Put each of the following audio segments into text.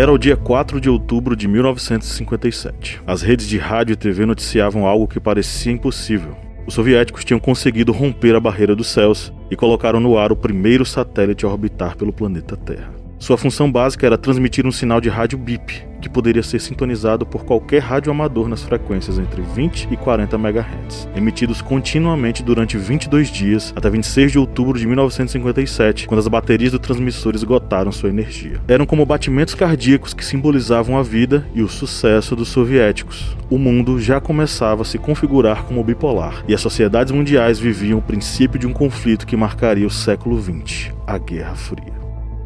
Era o dia 4 de outubro de 1957. As redes de rádio e TV noticiavam algo que parecia impossível. Os soviéticos tinham conseguido romper a barreira dos céus e colocaram no ar o primeiro satélite a orbitar pelo planeta Terra. Sua função básica era transmitir um sinal de rádio BIP, que poderia ser sintonizado por qualquer rádio amador nas frequências entre 20 e 40 MHz, emitidos continuamente durante 22 dias até 26 de outubro de 1957, quando as baterias do transmissor esgotaram sua energia. Eram como batimentos cardíacos que simbolizavam a vida e o sucesso dos soviéticos. O mundo já começava a se configurar como bipolar, e as sociedades mundiais viviam o princípio de um conflito que marcaria o século XX, a Guerra Fria.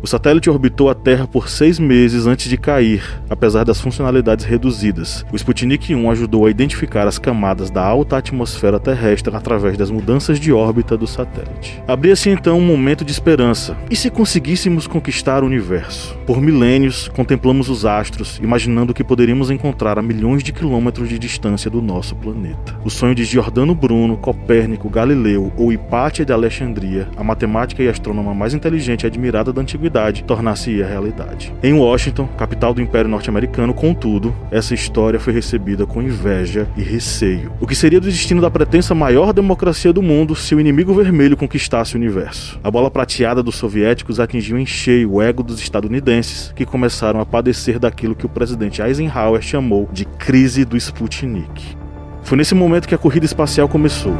O satélite orbitou a Terra por seis meses antes de cair, apesar das funcionalidades reduzidas. O Sputnik 1 ajudou a identificar as camadas da alta atmosfera terrestre através das mudanças de órbita do satélite. Abria-se então um momento de esperança. E se conseguíssemos conquistar o universo? Por milênios, contemplamos os astros, imaginando que poderíamos encontrar a milhões de quilômetros de distância do nosso planeta. O sonho de Giordano Bruno, Copérnico, Galileu ou Hipátia de Alexandria, a matemática e astrônoma mais inteligente e admirada da antiguidade, possibilidade tornar-se-ia realidade. Em Washington, capital do Império Norte-Americano, contudo, essa história foi recebida com inveja e receio. O que seria do destino da pretensa maior democracia do mundo se o inimigo vermelho conquistasse o universo? A bola prateada dos soviéticos atingiu em cheio o ego dos estadunidenses, que começaram a padecer daquilo que o presidente Eisenhower chamou de crise do Sputnik. Foi nesse momento que a corrida espacial começou.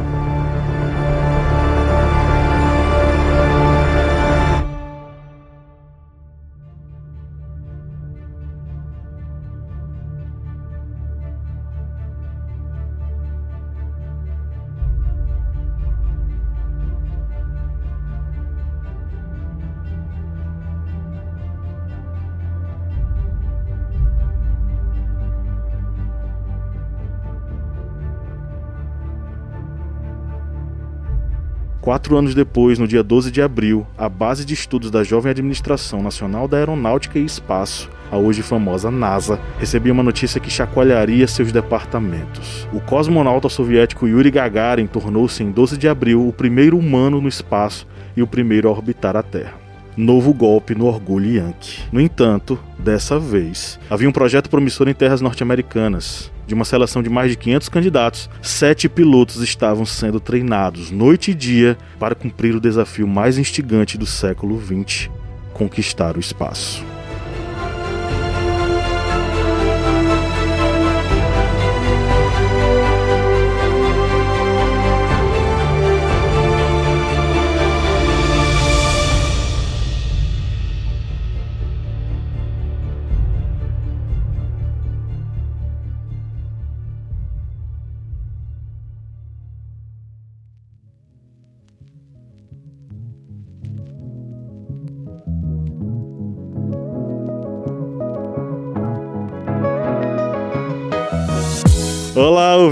Quatro anos depois, no dia 12 de abril, a base de estudos da Jovem Administração Nacional da Aeronáutica e Espaço, a hoje famosa NASA, recebia uma notícia que chacoalharia seus departamentos. O cosmonauta soviético Yuri Gagarin tornou-se em 12 de abril o primeiro humano no espaço e o primeiro a orbitar a Terra novo golpe no orgulho Yankee. No entanto, dessa vez, havia um projeto promissor em terras norte-americanas. De uma seleção de mais de 500 candidatos, sete pilotos estavam sendo treinados noite e dia para cumprir o desafio mais instigante do século XX: conquistar o espaço.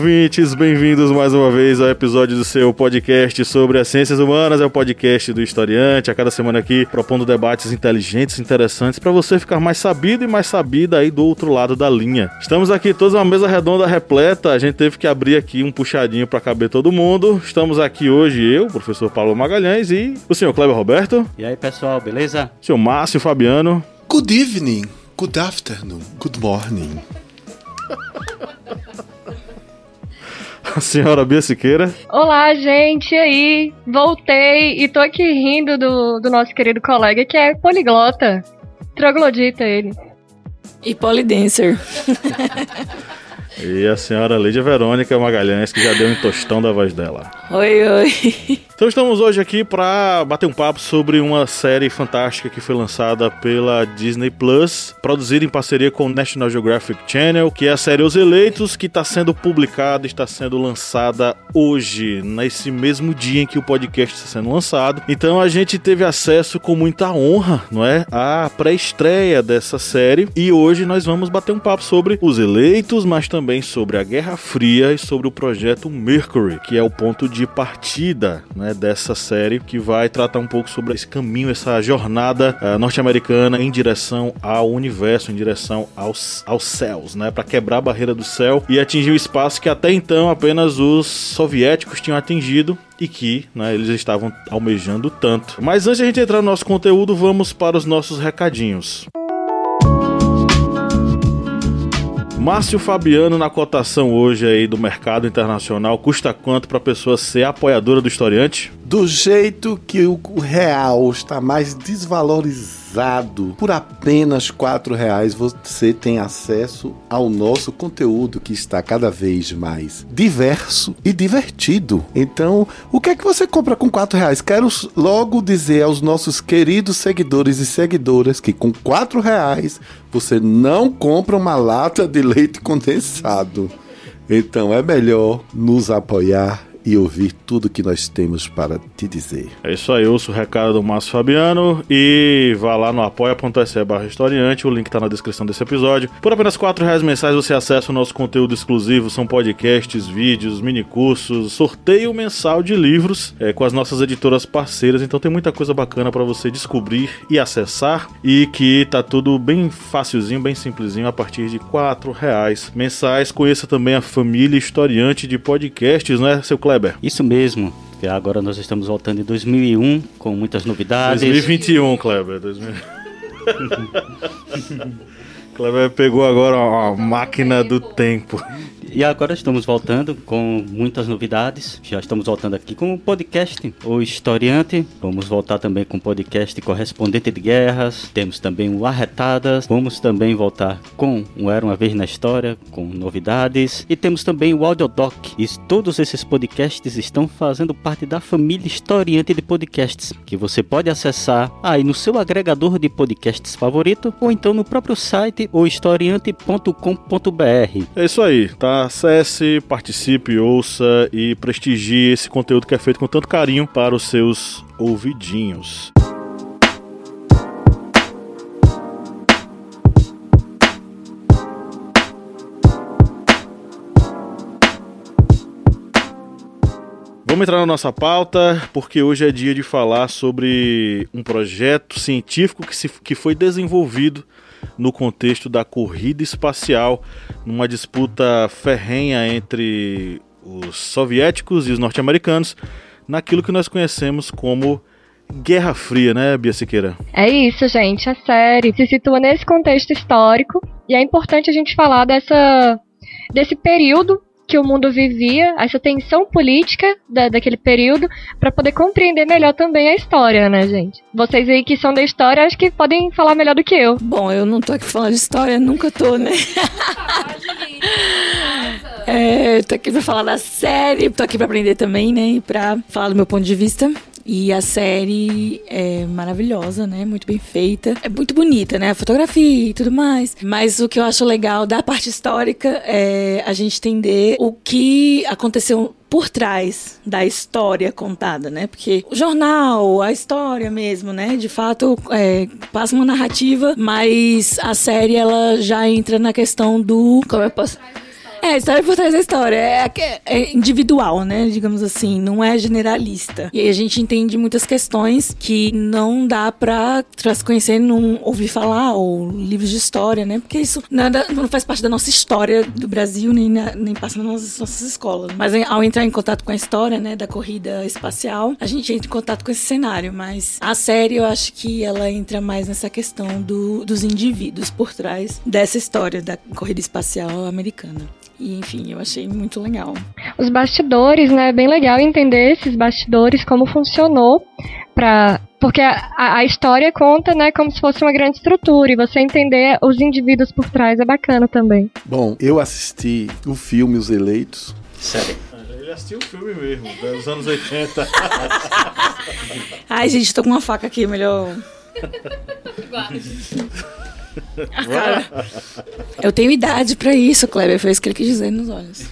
Ouvintes, bem-vindos mais uma vez ao episódio do seu podcast sobre as ciências humanas. É o podcast do Historiante, a cada semana aqui propondo debates inteligentes, interessantes, para você ficar mais sabido e mais sabida aí do outro lado da linha. Estamos aqui todos uma mesa redonda repleta, a gente teve que abrir aqui um puxadinho para caber todo mundo. Estamos aqui hoje eu, professor Paulo Magalhães e o senhor Kleber Roberto. E aí, pessoal, beleza? O senhor Márcio Fabiano. Good evening, good afternoon, good morning. a senhora Bia Siqueira. Olá, gente, e aí? Voltei e tô aqui rindo do, do nosso querido colega que é poliglota. Troglodita ele. E polidancer. e a senhora Lídia Verônica Magalhães, que já deu um tostão da voz dela. Oi, oi. Então estamos hoje aqui para bater um papo sobre uma série fantástica que foi lançada pela Disney Plus, produzida em parceria com o National Geographic Channel, que é a série Os Eleitos, que está sendo publicada, está sendo lançada hoje, nesse mesmo dia em que o podcast está sendo lançado. Então a gente teve acesso com muita honra, não é, à pré-estreia dessa série. E hoje nós vamos bater um papo sobre Os Eleitos, mas também sobre a Guerra Fria e sobre o projeto Mercury, que é o ponto de partida, né, dessa série que vai tratar um pouco sobre esse caminho, essa jornada uh, norte-americana em direção ao universo, em direção aos, aos céus, né, para quebrar a barreira do céu e atingir o espaço que até então apenas os soviéticos tinham atingido e que né, eles estavam almejando tanto. Mas antes de a gente entrar no nosso conteúdo, vamos para os nossos recadinhos. Márcio Fabiano na cotação hoje aí do mercado internacional custa quanto para a pessoa ser apoiadora do historiante? Do jeito que o real está mais desvalorizado, por apenas quatro reais você tem acesso ao nosso conteúdo que está cada vez mais diverso e divertido. Então, o que é que você compra com quatro reais? Quero logo dizer aos nossos queridos seguidores e seguidoras que com quatro reais você não compra uma lata de leite condensado. Então é melhor nos apoiar e ouvir tudo que nós temos para te dizer. É isso aí, ouço o recado do Márcio Fabiano e vá lá no apoia.se barra historiante, o link está na descrição desse episódio. Por apenas 4 reais mensais você acessa o nosso conteúdo exclusivo, são podcasts, vídeos, minicursos, sorteio mensal de livros é, com as nossas editoras parceiras, então tem muita coisa bacana para você descobrir e acessar e que tá tudo bem facilzinho, bem simplesinho a partir de 4 reais mensais. Conheça também a família historiante de podcasts, né, seu Cleber? Kleber? Isso mesmo. Agora nós estamos voltando em 2001 com muitas novidades. 2021, Kleber. 2000... Kleber pegou agora a máquina do tempo. E agora estamos voltando com muitas novidades. Já estamos voltando aqui com o podcast O Historiante. Vamos voltar também com o podcast Correspondente de Guerras. Temos também o Arretadas. Vamos também voltar com o Era Uma Vez na História, com novidades. E temos também o Audiodoc. E todos esses podcasts estão fazendo parte da família Historiante de Podcasts, que você pode acessar aí no seu agregador de podcasts favorito ou então no próprio site ohistoriante.com.br. É isso aí, tá? acesse, participe, ouça e prestigie esse conteúdo que é feito com tanto carinho para os seus ouvidinhos. Vamos entrar na nossa pauta, porque hoje é dia de falar sobre um projeto científico que, se, que foi desenvolvido no contexto da corrida espacial, numa disputa ferrenha entre os soviéticos e os norte-americanos, naquilo que nós conhecemos como Guerra Fria, né, Bia Siqueira? É isso, gente. A série se situa nesse contexto histórico e é importante a gente falar dessa, desse período que o mundo vivia, essa tensão política da, daquele período, para poder compreender melhor também a história, né, gente? Vocês aí que são da história, acho que podem falar melhor do que eu. Bom, eu não tô aqui falando de história, nunca tô, né? é, tô aqui pra falar da série, tô aqui pra aprender também, né? E pra falar do meu ponto de vista. E a série é maravilhosa, né? Muito bem feita. É muito bonita, né? A fotografia e tudo mais. Mas o que eu acho legal da parte histórica é a gente entender o que aconteceu por trás da história contada, né? Porque o jornal, a história mesmo, né? De fato, é, passa uma narrativa, mas a série ela já entra na questão do. Como eu posso. É, a história por trás da história. É, é, individual, né? Digamos assim, não é generalista. E aí a gente entende muitas questões que não dá pra, conhecer, não ouvir falar, ou livros de história, né? Porque isso nada, não faz parte da nossa história do Brasil, nem, na, nem passa nas nossas, nossas escolas. Mas ao entrar em contato com a história, né, da corrida espacial, a gente entra em contato com esse cenário. Mas a série, eu acho que ela entra mais nessa questão do, dos indivíduos por trás dessa história da corrida espacial americana. E, enfim, eu achei muito legal. Os bastidores, né? É bem legal entender esses bastidores, como funcionou para porque a, a, história conta, né, como se fosse uma grande estrutura e você entender os indivíduos por trás é bacana também. Bom, eu assisti o filme Os Eleitos. Sério? assistiu o filme mesmo, dos anos 80. Ai, gente, tô com uma faca aqui, melhor. cara, eu tenho idade pra isso, Kleber. Foi isso que ele quis dizer nos olhos.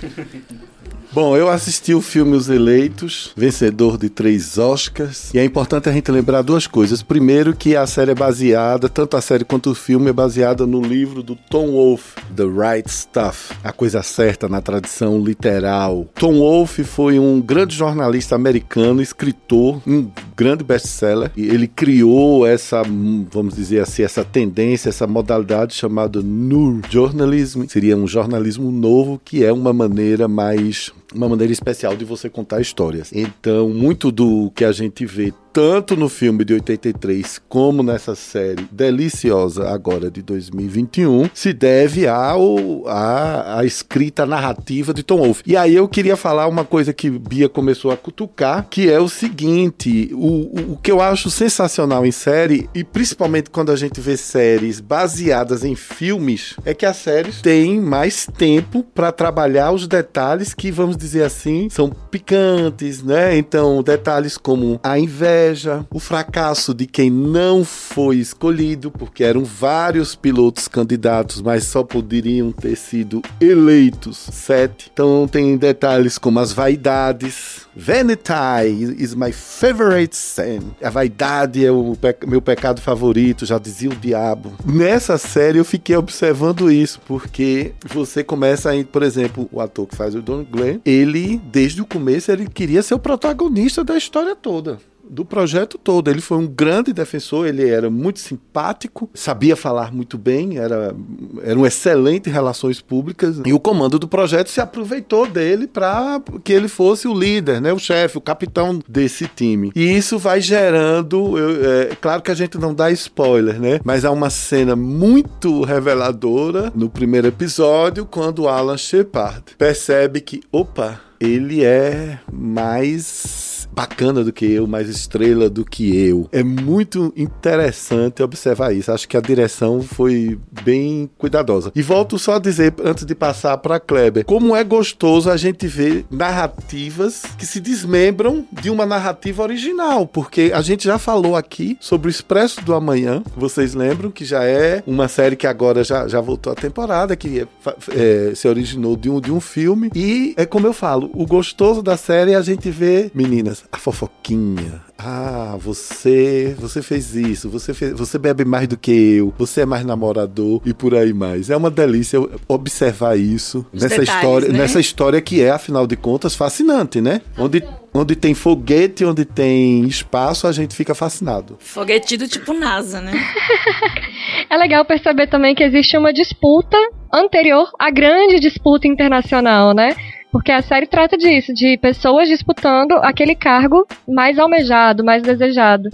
Bom, eu assisti o filme Os Eleitos, vencedor de três Oscars. E é importante a gente lembrar duas coisas. Primeiro, que a série é baseada, tanto a série quanto o filme, é baseada no livro do Tom Wolfe, The Right Stuff, A Coisa Certa na tradição literal. Tom Wolfe foi um grande jornalista americano, escritor, um grande best-seller. E ele criou essa, vamos dizer assim, essa tendência, essa modalidade chamada New Journalism. Seria um jornalismo novo, que é uma maneira mais uma maneira especial de você contar histórias. Então, muito do que a gente vê tanto no filme de 83 como nessa série deliciosa agora de 2021 se deve ao à, à escrita narrativa de Tom Wolfe. E aí eu queria falar uma coisa que Bia começou a cutucar, que é o seguinte, o, o que eu acho sensacional em série e principalmente quando a gente vê séries baseadas em filmes, é que as séries têm mais tempo para trabalhar os detalhes que vamos dizer assim, são picantes, né? Então, detalhes como a inveja, o fracasso de quem não foi escolhido, porque eram vários pilotos candidatos, mas só poderiam ter sido eleitos sete. Então, tem detalhes como as vaidades. Vanity is my favorite sin. A vaidade é o pe meu pecado favorito, já dizia o diabo. Nessa série eu fiquei observando isso, porque você começa a, por exemplo, o ator que faz o Don Glenn, ele, desde o começo, ele queria ser o protagonista da história toda do projeto todo. Ele foi um grande defensor, ele era muito simpático, sabia falar muito bem, era, era um excelente em relações públicas. E o comando do projeto se aproveitou dele para que ele fosse o líder, né, o chefe, o capitão desse time. E isso vai gerando. Eu, é, claro que a gente não dá spoiler, né? Mas há uma cena muito reveladora no primeiro episódio, quando Alan Shepard percebe que, opa, ele é mais bacana do que eu, mais estrela do que eu. É muito interessante observar isso. Acho que a direção foi bem cuidadosa. E volto só a dizer, antes de passar para Kleber, como é gostoso a gente ver narrativas que se desmembram de uma narrativa original, porque a gente já falou aqui sobre o Expresso do Amanhã, vocês lembram que já é uma série que agora já, já voltou a temporada, que é, é, se originou de um, de um filme, e é como eu falo, o gostoso da série é a gente ver meninas a fofoquinha. Ah, você, você fez isso, você fez, você bebe mais do que eu, você é mais namorador e por aí mais. É uma delícia observar isso Os nessa detalhes, história, né? nessa história que é, afinal de contas, fascinante, né? Onde onde tem foguete, onde tem espaço, a gente fica fascinado. Foguete do tipo NASA, né? é legal perceber também que existe uma disputa anterior à grande disputa internacional, né? Porque a série trata disso, de pessoas disputando aquele cargo mais almejado, mais desejado.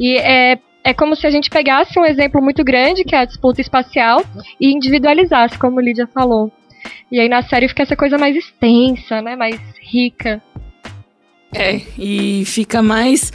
E é, é como se a gente pegasse um exemplo muito grande, que é a disputa espacial, e individualizasse, como Lídia falou. E aí na série fica essa coisa mais extensa, né? Mais rica. É, e fica mais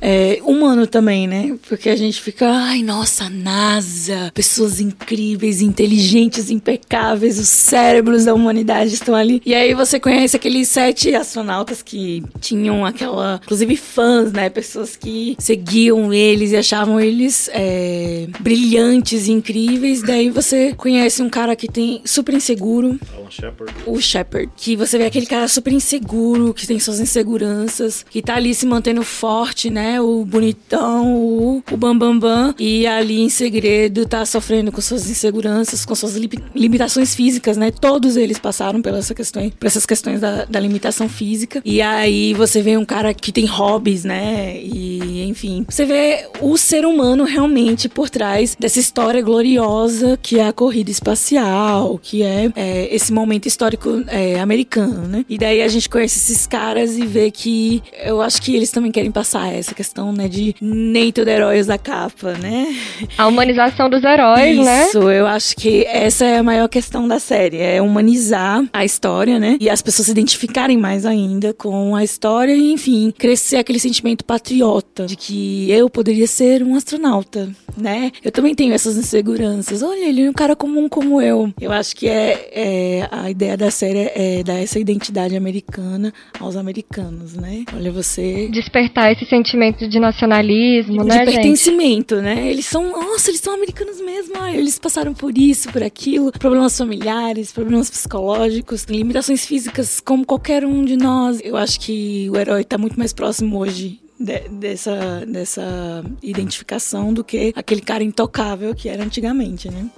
é, humano também, né? Porque a gente fica, ai, nossa, NASA, pessoas incríveis, inteligentes, impecáveis, os cérebros da humanidade estão ali. E aí você conhece aqueles sete astronautas que tinham aquela, inclusive fãs, né? Pessoas que seguiam eles e achavam eles é, brilhantes incríveis. Daí você conhece um cara que tem super inseguro. Alan Shepard. O Shepard. Que você vê aquele cara super inseguro, que tem suas inseguranças, que tá ali se mantendo forte, né? Né, o bonitão, o, o bambambam, bam, bam, e ali em segredo tá sofrendo com suas inseguranças, com suas li limitações físicas, né? Todos eles passaram por, essa questão, por essas questões da, da limitação física. E aí você vê um cara que tem hobbies, né? E enfim, você vê o ser humano realmente por trás dessa história gloriosa que é a corrida espacial, que é, é esse momento histórico é, americano, né? E daí a gente conhece esses caras e vê que eu acho que eles também querem passar essa questão, né, de nem tudo heróis da capa, né? A humanização dos heróis, Isso, né? Isso, eu acho que essa é a maior questão da série, é humanizar a história, né? E as pessoas se identificarem mais ainda com a história e, enfim, crescer aquele sentimento patriota de que eu poderia ser um astronauta. Né? Eu também tenho essas inseguranças. Olha, ele é um cara comum como eu. Eu acho que é, é a ideia da série é dar essa identidade americana aos americanos, né? Olha, você. Despertar esse sentimento de nacionalismo, de né, gente? pertencimento, né? Eles são, nossa, eles são americanos mesmo. Ah, eles passaram por isso, por aquilo, problemas familiares, problemas psicológicos, limitações físicas, como qualquer um de nós. Eu acho que o herói tá muito mais próximo hoje de- dessa, dessa identificação do que aquele cara intocável que era antigamente, né?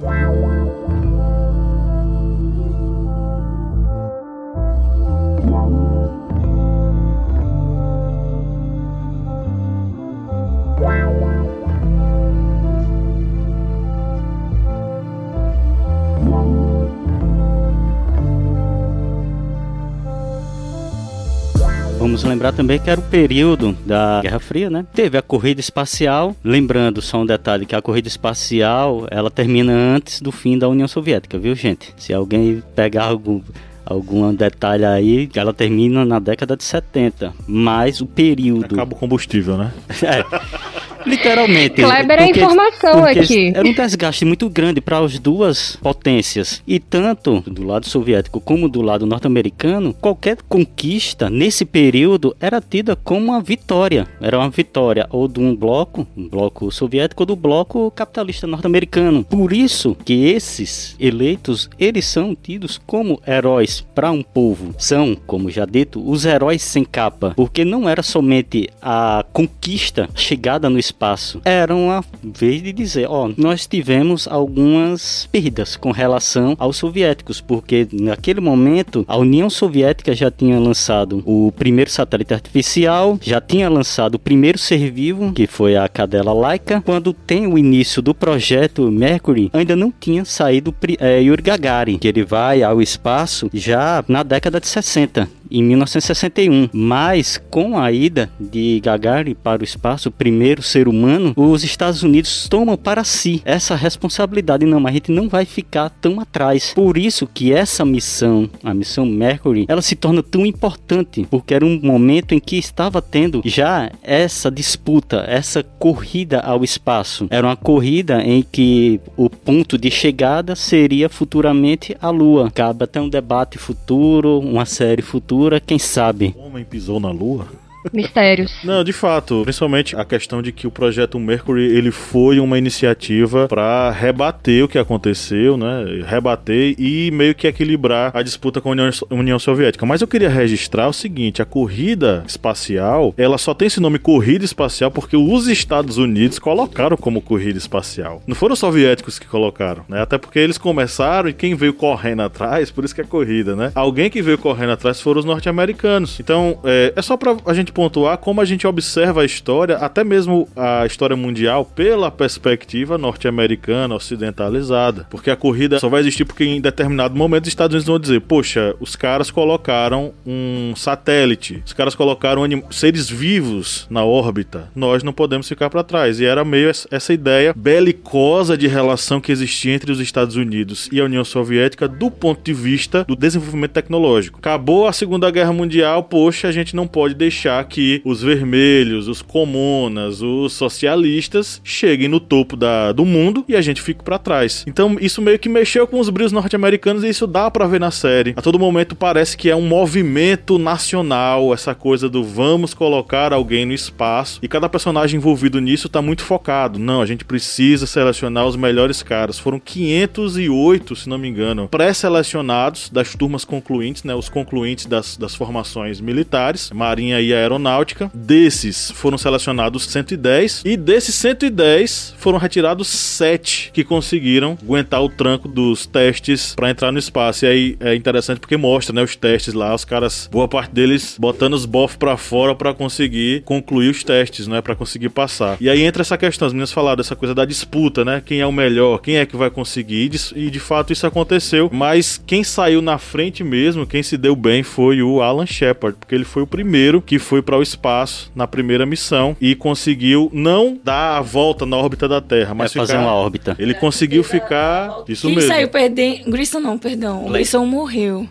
Vamos lembrar também que era o período da Guerra Fria, né? Teve a corrida espacial, lembrando só um detalhe que a corrida espacial, ela termina antes do fim da União Soviética, viu, gente? Se alguém pegar algum algum detalhe aí, ela termina na década de 70, mas o período Acaba o combustível, né? é. Literalmente. Kleber é informação porque aqui. Era um desgaste muito grande para as duas potências. E tanto do lado soviético como do lado norte-americano, qualquer conquista nesse período era tida como uma vitória. Era uma vitória ou de um bloco, um bloco soviético, ou do bloco capitalista norte-americano. Por isso que esses eleitos, eles são tidos como heróis para um povo. São, como já dito, os heróis sem capa. Porque não era somente a conquista, chegada no espaço. Era uma vez de dizer, ó, nós tivemos algumas perdas com relação aos soviéticos, porque naquele momento a União Soviética já tinha lançado o primeiro satélite artificial, já tinha lançado o primeiro ser vivo, que foi a cadela Laika. Quando tem o início do projeto Mercury, ainda não tinha saído eh, Yuri Gagarin, que ele vai ao espaço já na década de 60 em 1961. Mas com a ida de Gagarin para o espaço, o primeiro ser humano, os Estados Unidos tomam para si essa responsabilidade. Não, mas a gente não vai ficar tão atrás. Por isso que essa missão, a missão Mercury, ela se torna tão importante, porque era um momento em que estava tendo já essa disputa, essa corrida ao espaço. Era uma corrida em que o ponto de chegada seria futuramente a Lua. Cabe até um debate futuro, uma série futura, quem sabe. O homem pisou na lua? Mistérios. Não, de fato, principalmente a questão de que o projeto Mercury ele foi uma iniciativa para rebater o que aconteceu, né? Rebater e meio que equilibrar a disputa com a União, União Soviética. Mas eu queria registrar o seguinte: a corrida espacial, ela só tem esse nome corrida espacial porque os Estados Unidos colocaram como corrida espacial. Não foram os soviéticos que colocaram, né? Até porque eles começaram e quem veio correndo atrás, por isso que é corrida, né? Alguém que veio correndo atrás foram os norte-americanos. Então, é, é só pra a gente pontuar como a gente observa a história, até mesmo a história mundial, pela perspectiva norte-americana, ocidentalizada. Porque a corrida só vai existir porque em determinado momento os Estados Unidos vão dizer: poxa, os caras colocaram um satélite, os caras colocaram seres vivos na órbita, nós não podemos ficar para trás. E era meio es- essa ideia belicosa de relação que existia entre os Estados Unidos e a União Soviética do ponto de vista do desenvolvimento tecnológico. Acabou a Segunda Guerra Mundial, poxa, a gente não pode deixar que os vermelhos, os comunas, os socialistas cheguem no topo da, do mundo e a gente fique para trás. Então isso meio que mexeu com os brilhos norte-americanos e isso dá para ver na série. A todo momento parece que é um movimento nacional, essa coisa do vamos colocar alguém no espaço e cada personagem envolvido nisso tá muito focado. Não, a gente precisa selecionar os melhores caras. Foram 508, se não me engano, pré-selecionados das turmas concluintes, né, os concluintes das, das formações militares, marinha e aeronáutica. Desses foram selecionados 110 e desses 110 foram retirados 7 que conseguiram aguentar o tranco dos testes para entrar no espaço. E aí é interessante porque mostra, né, os testes lá, os caras, boa parte deles botando os bofs para fora para conseguir concluir os testes, né, para conseguir passar. E aí entra essa questão, as meninas falaram dessa coisa da disputa, né? Quem é o melhor, quem é que vai conseguir? E de, e de fato isso aconteceu, mas quem saiu na frente mesmo, quem se deu bem foi o Alan Shepard, porque ele foi o primeiro que foi para o espaço na primeira missão e conseguiu não dar a volta na órbita da Terra, mas fazer ficar- uma órbita. Ele conseguiu ficar isso Quem mesmo. saiu perdendo. Grissom não, perdão. O Grissom morreu.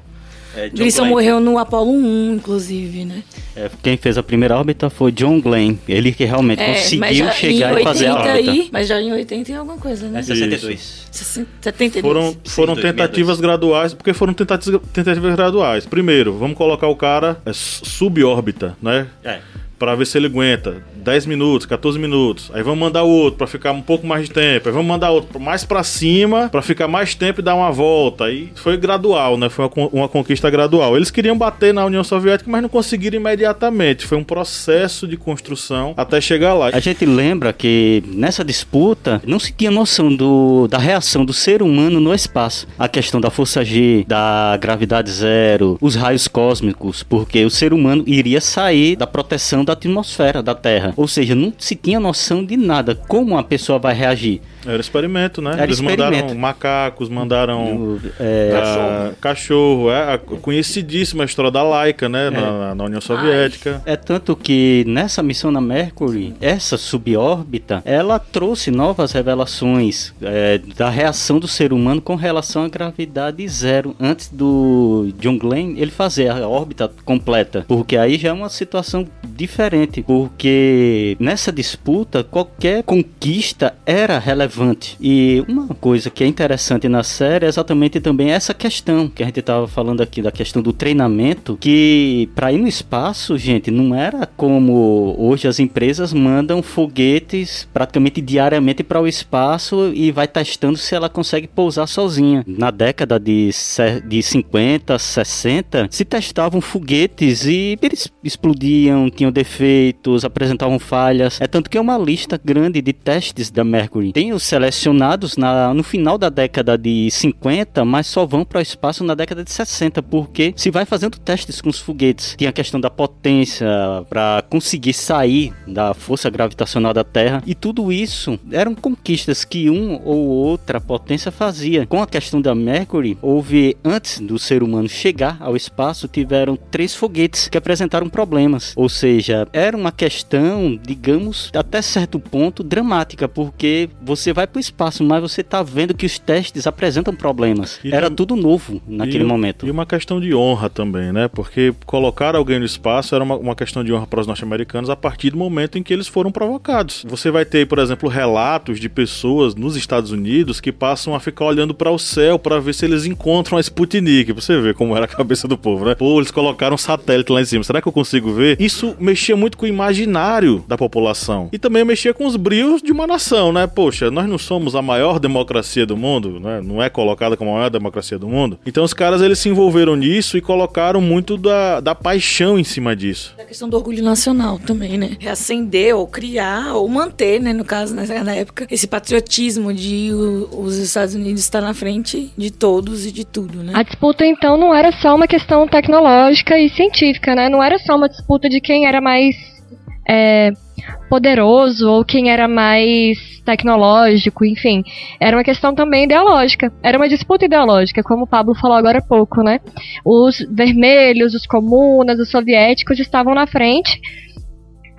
É, John Grissom Glenn. morreu no Apollo 1, inclusive, né? É, quem fez a primeira órbita foi John Glenn. Ele que realmente É, conseguiu já chegar e fazer a 80 órbita. aí, mas já em 80 tem alguma coisa, né? É 62. 60, 72. Foram, foram 62. tentativas graduais, porque foram tentativas, tentativas graduais. Primeiro, vamos colocar o cara é, subórbita, né? É. Pra ver se ele aguenta 10 minutos, 14 minutos. Aí vamos mandar outro pra ficar um pouco mais de tempo. Aí vamos mandar outro mais pra cima pra ficar mais tempo e dar uma volta. Aí foi gradual, né? Foi uma, uma conquista gradual. Eles queriam bater na União Soviética, mas não conseguiram imediatamente. Foi um processo de construção até chegar lá. A gente lembra que nessa disputa não se tinha noção do, da reação do ser humano no espaço. A questão da força G, da gravidade zero, os raios cósmicos, porque o ser humano iria sair da proteção da atmosfera da Terra. Ou seja, não se tinha noção de nada. Como a pessoa vai reagir? Era experimento, né? Era Eles experimento. mandaram macacos, mandaram. É, Ah, cachorro, é a conhecidíssima história da Laika, né? Na, na União Soviética. É tanto que nessa missão na Mercury, essa subórbita, ela trouxe novas revelações é, da reação do ser humano com relação à gravidade zero. Antes do John Glenn ele fazer a órbita completa, porque aí já é uma situação diferente, porque nessa disputa qualquer conquista era relevante. E uma coisa que é interessante na série é exatamente também essa questão que a gente estava falando aqui da questão do treinamento, que para ir no espaço, gente, não era como hoje as empresas mandam foguetes praticamente diariamente para o espaço e vai testando se ela consegue pousar sozinha. Na década de, de 50, 60, se testavam foguetes e eles explodiam, tinham defeitos, apresentavam falhas. É tanto que é uma lista grande de testes da Mercury. Tem os selecionados na, no final da década de 50, mas só vão para o espaço na década de 60, porque se vai fazendo testes com os foguetes. Tem a questão da potência para conseguir sair da força gravitacional da Terra e tudo isso eram conquistas que um ou outra potência fazia. Com a questão da Mercury, houve antes do ser humano chegar ao espaço, tiveram três foguetes que apresentaram problemas. Ou seja, era uma questão, digamos, até certo ponto dramática, porque você vai para o espaço, mas você tá vendo que os testes apresentam problemas. E Era tudo novo naquele E- momento. E uma questão de honra também, né? Porque colocar alguém no espaço era uma, uma questão de honra para os norte-americanos a partir do momento em que eles foram provocados. Você vai ter, por exemplo, relatos de pessoas nos Estados Unidos que passam a ficar olhando para o céu para ver se eles encontram a Sputnik. Você vê como era a cabeça do povo, né? Pô, eles colocaram um satélite lá em cima. Será que eu consigo ver? Isso mexia muito com o imaginário da população. E também mexia com os brios de uma nação, né? Poxa, nós não somos a maior democracia do mundo, né? Não é colocada como a maior democracia do mundo. Então os caras eles se envolveram nisso e colocaram muito da, da paixão em cima disso. A questão do orgulho nacional também, né? Reacender ou criar ou manter, né? No caso, nessa na época, esse patriotismo de o- os Estados Unidos estar na frente de todos e de tudo, né? A disputa, então, não era só uma questão tecnológica e científica, né? Não era só uma disputa de quem era mais é, poderoso ou quem era mais tecnológico, enfim. Era uma questão também ideológica. Era uma disputa ideológica, como o Pablo falou agora há pouco, né? Os vermelhos, os comunas, os soviéticos estavam na frente.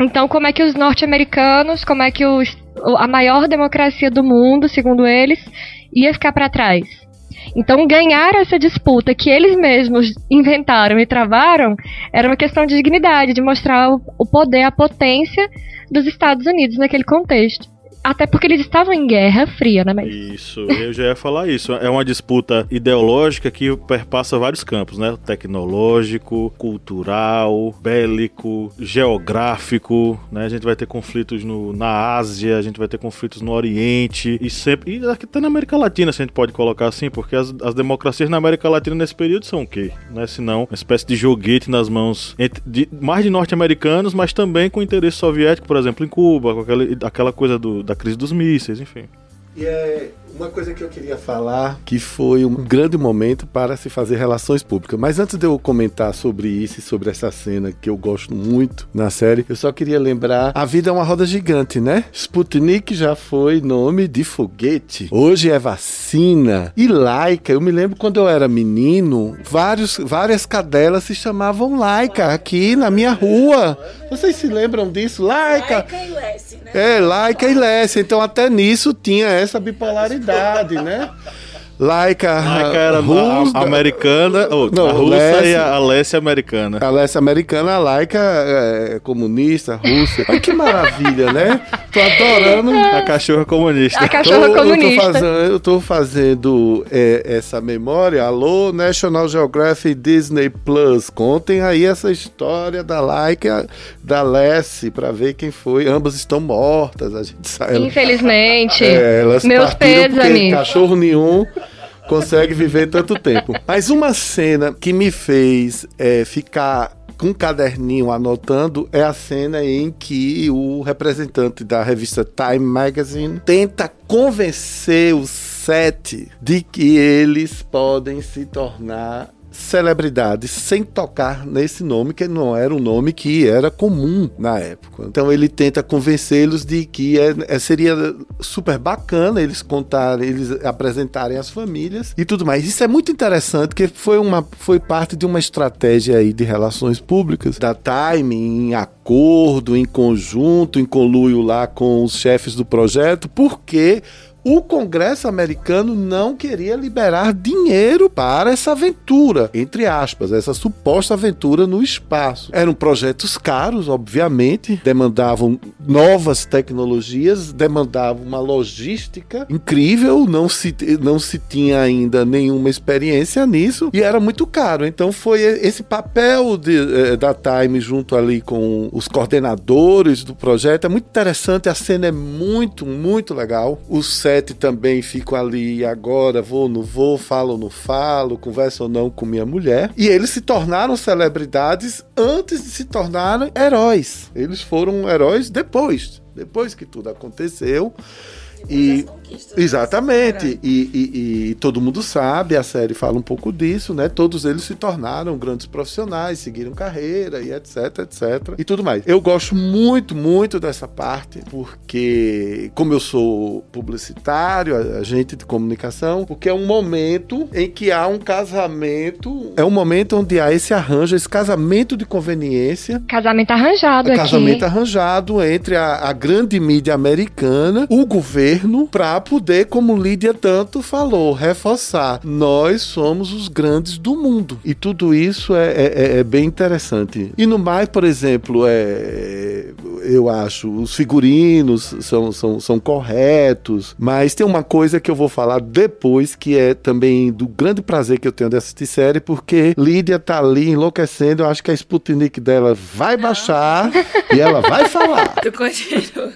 Então, como é que os norte-americanos, como é que os, a maior democracia do mundo, segundo eles, ia ficar para trás? Então, ganhar essa disputa que eles mesmos inventaram e travaram era uma questão de dignidade, de mostrar o, poder, a potência dos Estados Unidos naquele contexto. Até porque eles estavam em guerra fria, né? Mas Isso, eu já ia falar isso. É uma disputa ideológica que perpassa vários campos, né? Tecnológico, cultural, bélico, geográfico, né? A gente vai ter conflitos no, na Ásia, a gente vai ter conflitos no Oriente e sempre. E até na América Latina, se a gente pode colocar assim, porque as, as democracias na América Latina nesse período são o quê? Né? Se não, uma espécie de joguete nas mãos entre- de- mais de norte-americanos, mas também com interesse soviético, por exemplo, em Cuba, com aquela, aquela coisa do- da crise dos mísseis, enfim. E é uma coisa que eu queria falar que foi um grande momento para se fazer relações públicas. Mas antes de eu comentar sobre isso e sobre essa cena que eu gosto muito na série, eu só queria lembrar: a vida é uma roda gigante, né? Sputnik já foi nome de foguete. Hoje é vacina. E Laika, eu me lembro quando eu era menino, vários, várias cadelas se chamavam Laika aqui na minha rua. Vocês se lembram disso? Laika! e Lessie, né? É, Laika e Lessie. Então até nisso tinha essa bipolaridade, né? Laika, Laika era Rus- a, americana, oh, Não, a russa e a Alessia americana. A Leste americana, a Laika é comunista, russa. Olha que maravilha, né? Tô adorando. A cachorra comunista. A cachorra Tô- comunista. Eu tô fazendo, eu tô fazendo, é, essa memória. Alô, National Geographic Disney Plus. Contem aí essa história da Laika, da Lessie, pra ver quem foi. Ambas estão mortas, a gente sabe. Infelizmente. É, elas Meus porque pêsames. cachorro nenhum consegue viver tanto tempo. Mas uma cena que me fez é, ficar com um caderninho anotando é a cena em que o representante da revista Time Magazine tenta convencer os sete de que eles podem se tornar celebridades sem tocar nesse nome que não era um nome que era comum na época. Então ele tenta convencê-los de que é, é- seria super bacana eles contarem, eles apresentarem as famílias e tudo mais. Isso é muito interessante porque foi uma foi parte de uma estratégia aí de relações públicas da Time em acordo, em conjunto, em conluio lá com os chefes do projeto, porque o Congresso americano não queria liberar dinheiro para essa aventura, entre aspas, essa suposta aventura no espaço. Eram projetos caros, obviamente, demandavam novas tecnologias, demandavam uma logística incrível, não se, não se tinha ainda nenhuma experiência nisso e era muito caro. Então foi esse papel de, eh, da Time junto ali com os coordenadores do projeto. É muito interessante, a cena é muito, muito legal. Os sete também ficam ali agora, vou, não vou, falo, não falo, converso ou não com minha mulher. E eles se tornaram celebridades antes de se tornarem heróis. Eles foram heróis depois, depois que tudo aconteceu. E exatamente, e, e- e todo mundo sabe, a série fala um pouco disso, né? Todos eles se tornaram grandes profissionais, seguiram carreira e etc, etc. E tudo mais. Eu gosto muito, muito dessa parte, porque como eu sou publicitário, a- agente de comunicação, porque é um momento em que há um casamento, é um momento onde há esse arranjo, esse casamento de conveniência Casamento arranjado aqui. casamento arranjado entre a, a grande mídia americana, o governo, para poder, como Lídia tanto falou, reforçar. Nós somos os grandes do mundo. E tudo isso é, é- é- é bem interessante. E no mais, por exemplo, é, eu acho, os figurinos são, são, são corretos, mas tem uma coisa que eu vou falar depois, que é também do grande prazer que eu tenho de assistir série, porque Lídia tá ali enlouquecendo, eu acho que a Sputnik dela vai baixar e ela vai falar. Tu continua.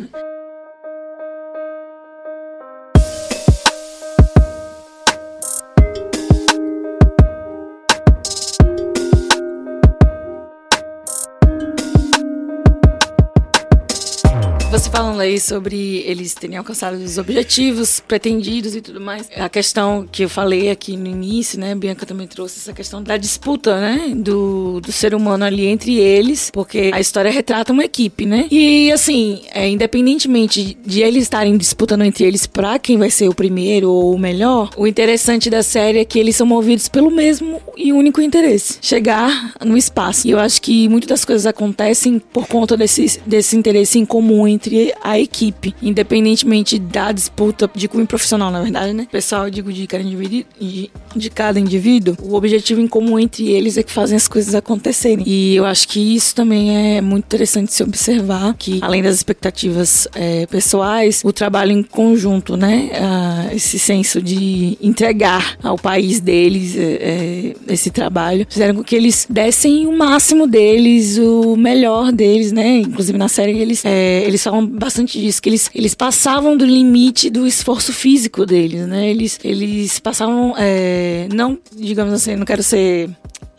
Você falando aí sobre eles terem alcançado os objetivos pretendidos e tudo mais. A questão que eu falei aqui no início, né? Bianca também trouxe essa questão da disputa, né? Do, do ser humano ali entre eles, porque a história retrata uma equipe, né? E assim, é, independentemente de eles estarem disputando entre eles pra quem vai ser o primeiro ou o melhor, o interessante da série é que eles são movidos pelo mesmo e único interesse: chegar no espaço. E eu acho que muitas das coisas acontecem por conta desse, desse interesse em comum entre a equipe, independentemente da disputa de cunho profissional, na verdade, né? Pessoal, eu digo de cada indivíduo, de, de cada indivíduo, o objetivo em comum entre eles é que fazem as coisas acontecerem. E eu acho que isso também é muito interessante se observar, que além das expectativas é, pessoais, o trabalho em conjunto, né? Ah, esse senso de entregar ao país deles é, é, esse trabalho, fizeram com que eles dessem o máximo deles, o melhor deles, né? Inclusive na série eles, é, eles falam bastante disso, que eles, eles passavam do limite do esforço físico deles, né? Eles, eles passavam, é, não, digamos assim, não quero ser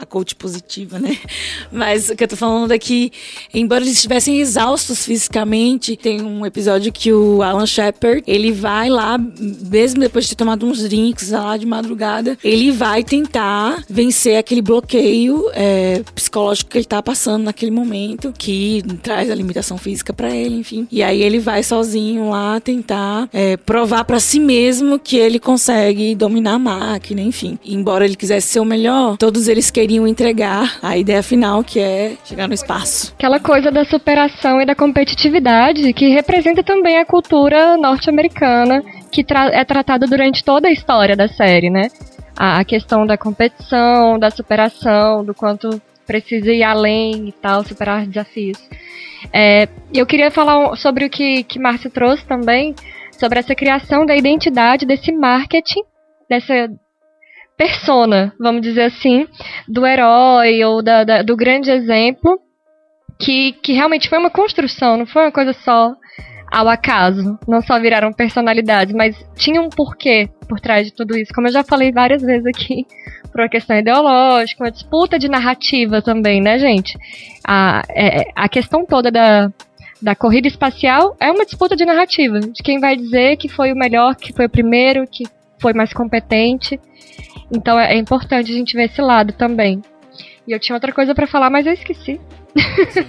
a coach positiva, né? Mas o que eu tô falando é que, embora eles estivessem exaustos fisicamente, tem um episódio que o Alan Shepard, ele vai lá, mesmo depois de ter tomado uns drinks lá de madrugada, ele vai tentar vencer aquele bloqueio é, psicológico que ele tá passando naquele momento, que traz a limitação física pra ele, enfim. E aí ele vai sozinho lá tentar é, provar pra si mesmo que ele consegue dominar a máquina, enfim. Embora ele quisesse ser o melhor, todos eles queriam queriam entregar a ideia final, que é chegar no espaço. Aquela coisa da superação e da competitividade que representa também a cultura norte-americana que tra é tratada durante toda a história da série, né? A, a questão da competição, da superação, do quanto precisa ir além e tal, superar desafios. É, eu queria falar sobre o que, que Márcio trouxe também, sobre essa criação da identidade, desse marketing, dessa persona, vamos dizer assim, do herói ou da, da, do grande exemplo, que, que realmente foi uma construção, não foi uma coisa só ao acaso. Não só viraram personalidades, mas tinha um porquê por trás de tudo isso. Como eu já falei várias vezes aqui, por uma questão ideológica, uma disputa de narrativa também, né, gente? A, é, a questão toda da, da corrida espacial é uma disputa de narrativa, de quem vai dizer que foi o melhor, que foi o primeiro, que foi mais competente. Então é, é importante a gente ver esse lado também. E eu tinha outra coisa para falar, mas eu esqueci.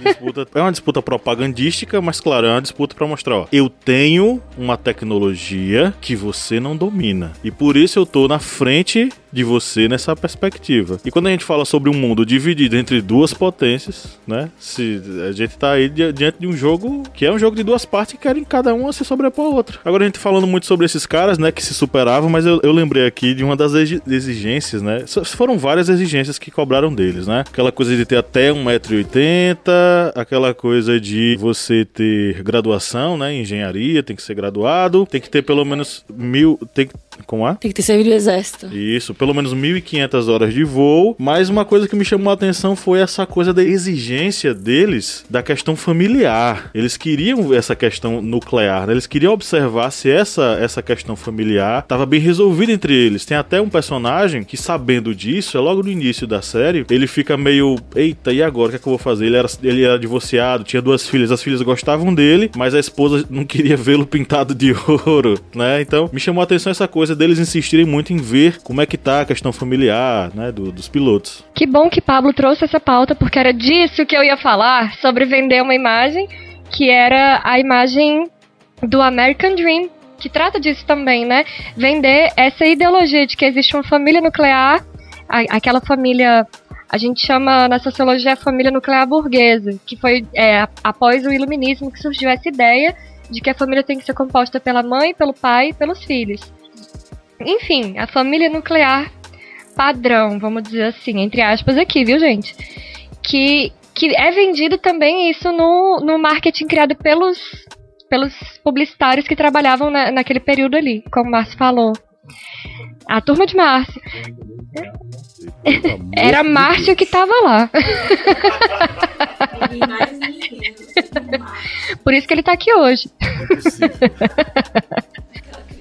Disputa, é uma disputa propagandística, mas claro, é uma disputa para mostrar, ó, eu tenho uma tecnologia que você não domina. E por isso eu tô na frente de você nessa perspectiva. E quando a gente fala sobre um mundo dividido entre duas potências, né? Se a gente tá aí diante de um jogo que é um jogo de duas partes que querem cada uma se sobrepor a outra. Agora a gente falando muito sobre esses caras, né, que se superavam, mas eu, eu lembrei aqui de uma das exigências, né? Foram várias exigências que cobraram deles, né? Aquela coisa de ter até 1,80m, aquela coisa de você ter graduação, né? Engenharia, tem que ser graduado, tem que ter pelo menos mil. Tem, como é? Tem que ter servido o exército. Isso, pelo menos 1.500 horas de voo. Mas uma coisa que me chamou a atenção foi essa coisa da exigência deles da questão familiar. Eles queriam essa questão nuclear, né? eles queriam observar se essa, essa questão familiar estava bem resolvida entre eles. Tem até um personagem que, sabendo disso, é logo no início da série, ele fica meio: eita, e agora? O que, é que eu vou fazer? Ele era, ele era divorciado, tinha duas filhas, as filhas gostavam dele, mas a esposa não queria vê-lo pintado de ouro, né? Então me chamou a atenção essa coisa deles insistirem muito em ver como é que tá a questão familiar, né, do, dos pilotos. Que bom que Pablo trouxe essa pauta, porque era disso que eu ia falar, sobre vender uma imagem, que era a imagem do American Dream, que trata disso também, né? Vender essa ideologia de que existe uma família nuclear, aquela família a gente chama na sociologia a família nuclear burguesa, que foi é, após o iluminismo que surgiu essa ideia de que a família tem que ser composta pela mãe, pelo pai e pelos filhos. Enfim, a família nuclear padrão, vamos dizer assim, entre aspas aqui, viu, gente? Que, que é vendido também isso no, no marketing criado pelos, pelos publicitários que trabalhavam na, naquele período ali, como o Márcio falou. A turma de Márcio. Era Márcio que tava lá. Por isso que ele tá aqui hoje.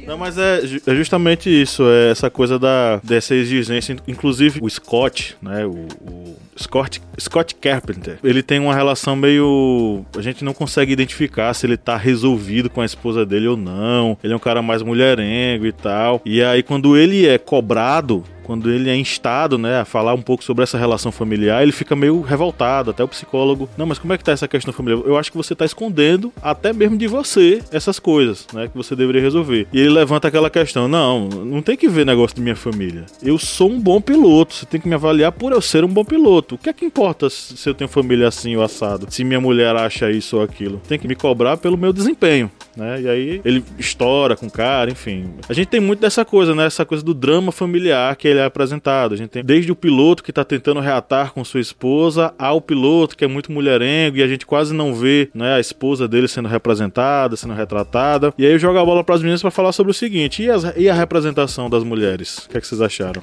Não, mas é, é, justamente isso, é essa coisa da, dessa exigência. Inclusive, o Scott, né? O, o Scott, Scott Carpenter, ele tem uma relação meio. A gente não consegue identificar se ele tá resolvido com a esposa dele ou não. Ele é um cara mais mulherengo e tal. E aí, quando ele é cobrado quando ele é instado, né, a falar um pouco sobre essa relação familiar, ele fica meio revoltado, até o psicólogo. Não, mas como é que tá essa questão familiar? Eu acho que você tá escondendo até mesmo de você essas coisas, né, que você deveria resolver. E ele levanta aquela questão: "Não, não tem que ver negócio de minha família. Eu sou um bom piloto, você tem que me avaliar por eu ser um bom piloto. O que é que importa se eu tenho família assim ou assado? Se minha mulher acha isso ou aquilo? Tem que me cobrar pelo meu desempenho." Né? E aí ele estoura com o cara, enfim. A gente tem muito dessa coisa, né? Essa coisa do drama familiar que ele é apresentado. A gente tem desde o piloto que tá tentando reatar com sua esposa, ao piloto que é muito mulherengo e a gente quase não vê né, a esposa dele sendo representada, sendo retratada. E aí eu jogo a bola para as meninas para falar sobre o seguinte: e, as, e a representação das mulheres? O que, é que vocês acharam?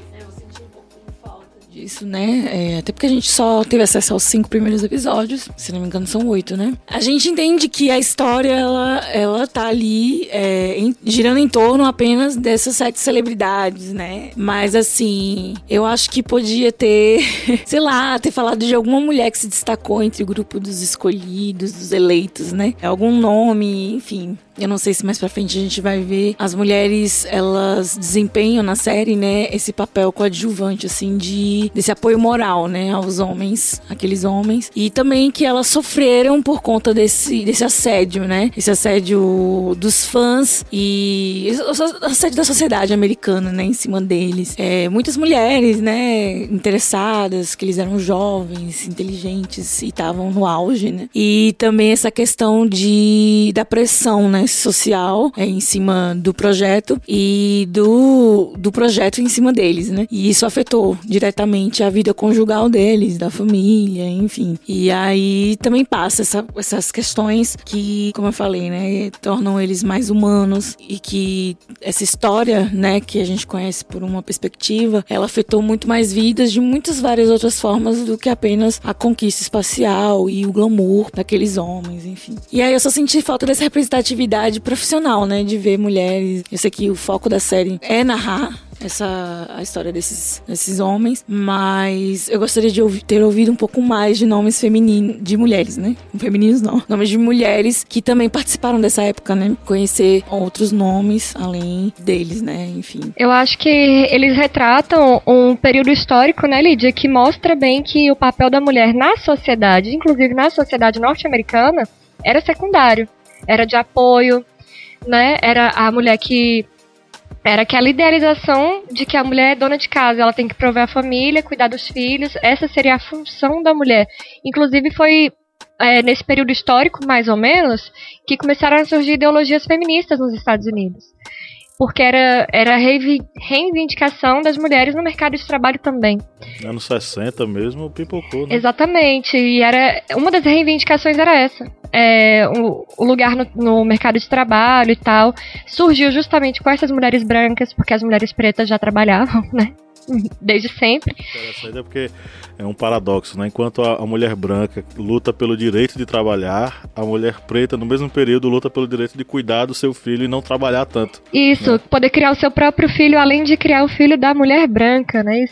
Disso, né? É, até porque a gente só teve acesso aos cinco primeiros episódios, se não me engano são oito, né? A gente entende que a história, ela, ela tá ali é, em, girando em torno apenas dessas sete celebridades, né? Mas assim, eu acho que podia ter, sei lá, ter falado de alguma mulher que se destacou entre o grupo dos escolhidos, dos eleitos, né? Algum nome, enfim Eu não sei se mais pra frente a gente vai ver as mulheres, elas desempenham na série, né, esse papel coadjuvante, assim, de desse apoio moral, né, aos homens, aqueles homens. E também que elas sofreram por conta desse, desse assédio, né? Esse assédio dos fãs e assédio da sociedade americana, né, em cima deles. É, muitas mulheres, né, interessadas, que eles eram jovens, inteligentes e estavam no auge, né? E também essa questão de da pressão, né, social é, em cima do projeto e do, do projeto em cima deles, né? E isso afetou diretamente a vida conjugal deles, da família, enfim. E aí também passa essa, essas questões que, como eu falei, né, tornam eles mais humanos e que essa história, né, que a gente conhece por uma perspectiva, ela afetou muito mais vidas de muitas várias outras formas do que apenas a conquista espacial e o glamour daqueles homens, enfim. E aí eu só senti falta dessa representatividade profissional, né, de ver mulheres. Eu sei que o foco da série é narrar essa a história desses, desses homens, mas eu gostaria de ouvir, ter ouvido um pouco mais de nomes femininos, de mulheres, né? Femininos não, nomes de mulheres que também participaram dessa época, né? Conhecer outros nomes além deles, né? Enfim. Eu acho que eles retratam um período histórico, né, Lídia, que mostra bem que o papel da mulher na sociedade, inclusive na sociedade norte-americana, era secundário. Era de apoio, né? Era a mulher que era aquela idealização de que a mulher é dona de casa, ela tem que prover a família, cuidar dos filhos, essa seria a função da mulher. Inclusive foi é, nesse período histórico, mais ou menos, que começaram a surgir ideologias feministas nos Estados Unidos porque era, era a reivindicação das mulheres no mercado de trabalho também. Anos 60 mesmo, pipocou, né? Exatamente, e era, uma das reivindicações era essa. É, o, o, lugar no, no, mercado de trabalho e tal surgiu justamente com essas mulheres brancas, porque as mulheres pretas já trabalhavam, né? Desde sempre. Interessante é porque é um paradoxo, né? Enquanto a, mulher branca luta pelo direito de trabalhar, a mulher preta, no mesmo período, luta pelo direito de cuidar do seu filho e não trabalhar tanto. Isso, né? poder criar o seu próprio filho, além de criar o filho da mulher branca, né?